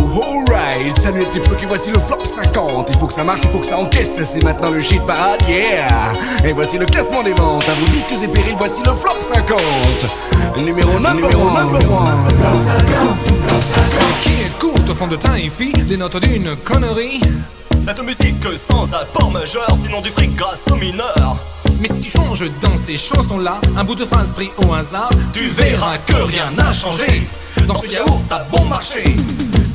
alright, salut les petits qui voici le flop 50 Il faut que ça marche, il faut que ça encaisse, c'est maintenant le shit parade, yeah. Et voici le classement des ventes, à vos disques et périls, voici le flop 50 Numéro number one, number one. Qui écoute au fond de teint et fit les notes d'une connerie? Cette musique sans apport majeur, sinon du fric grâce aux mineurs. Mais si tu changes dans ces chansons-là, un bout de phrase pris au hasard, tu verras que rien n'a changé. Dans ce yaourt a bon marché.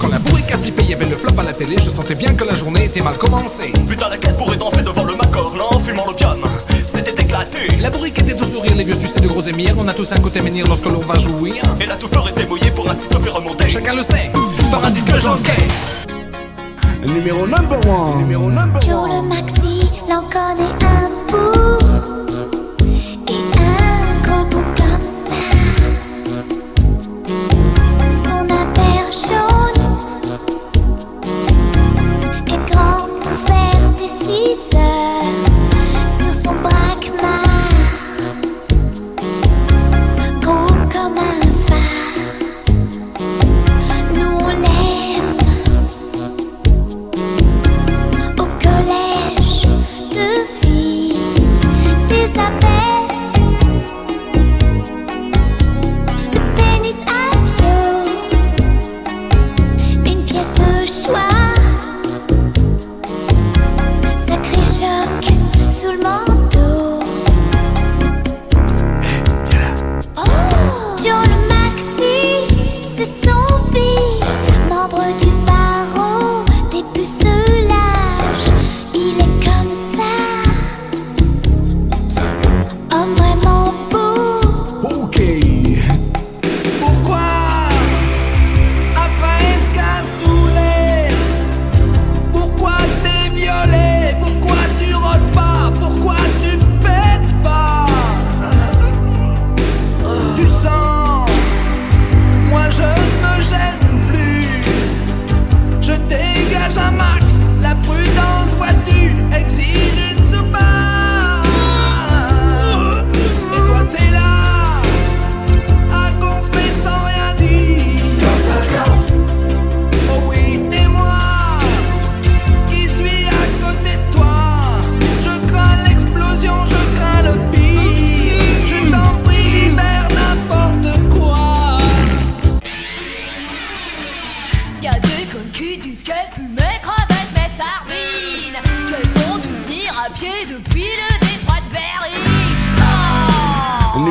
Quand la bourrique a flippé, y avait le flop à la télé, je sentais bien que la journée était mal commencée. Putain, la quête pourrait en fait devant le Macorlan, fumant l'opium. C'était éclaté. La bourrique était tout sourire, les vieux succès de gros émirs. On a tous un côté menhir lorsque l'on va jouir. Et la touffe peut rester mouillée pour ainsi se faire remonter. Chacun le sait, par un disque j'enquête. Numéro number one. Numéro number Joe le maxi, l'en connaît un bout.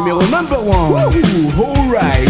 Numéro number one. Ooh, alright. Oh,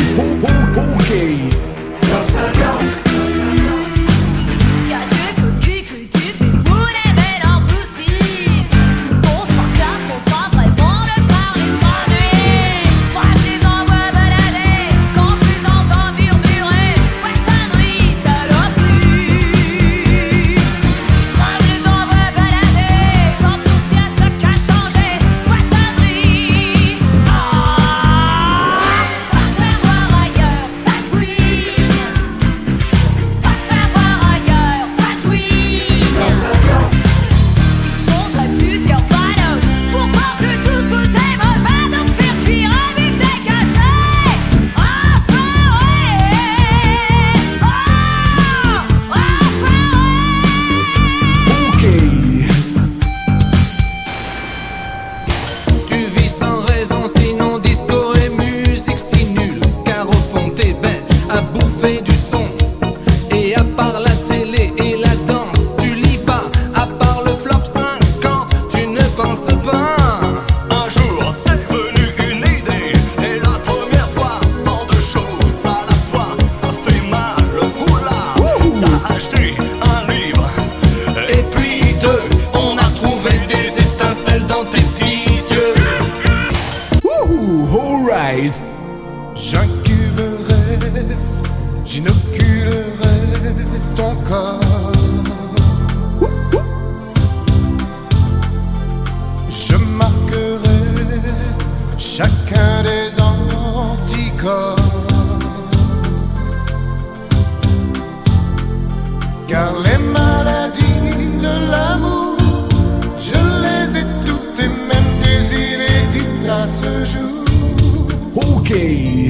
Hey.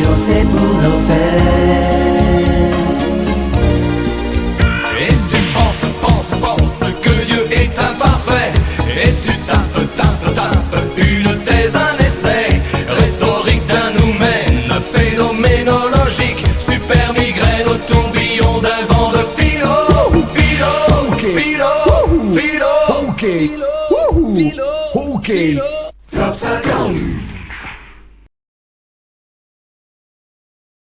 c'est pour nos fesses. Et tu penses, penses, penses que Dieu est imparfait. Et tu tapes, tapes, tapes une thèse, un essai. Rhétorique d'un humain, phénoménologique. Super migraine au tourbillon d'un vent de philo. Philo, philo, philo, philo, philo, philo, philo, philo, philo, philo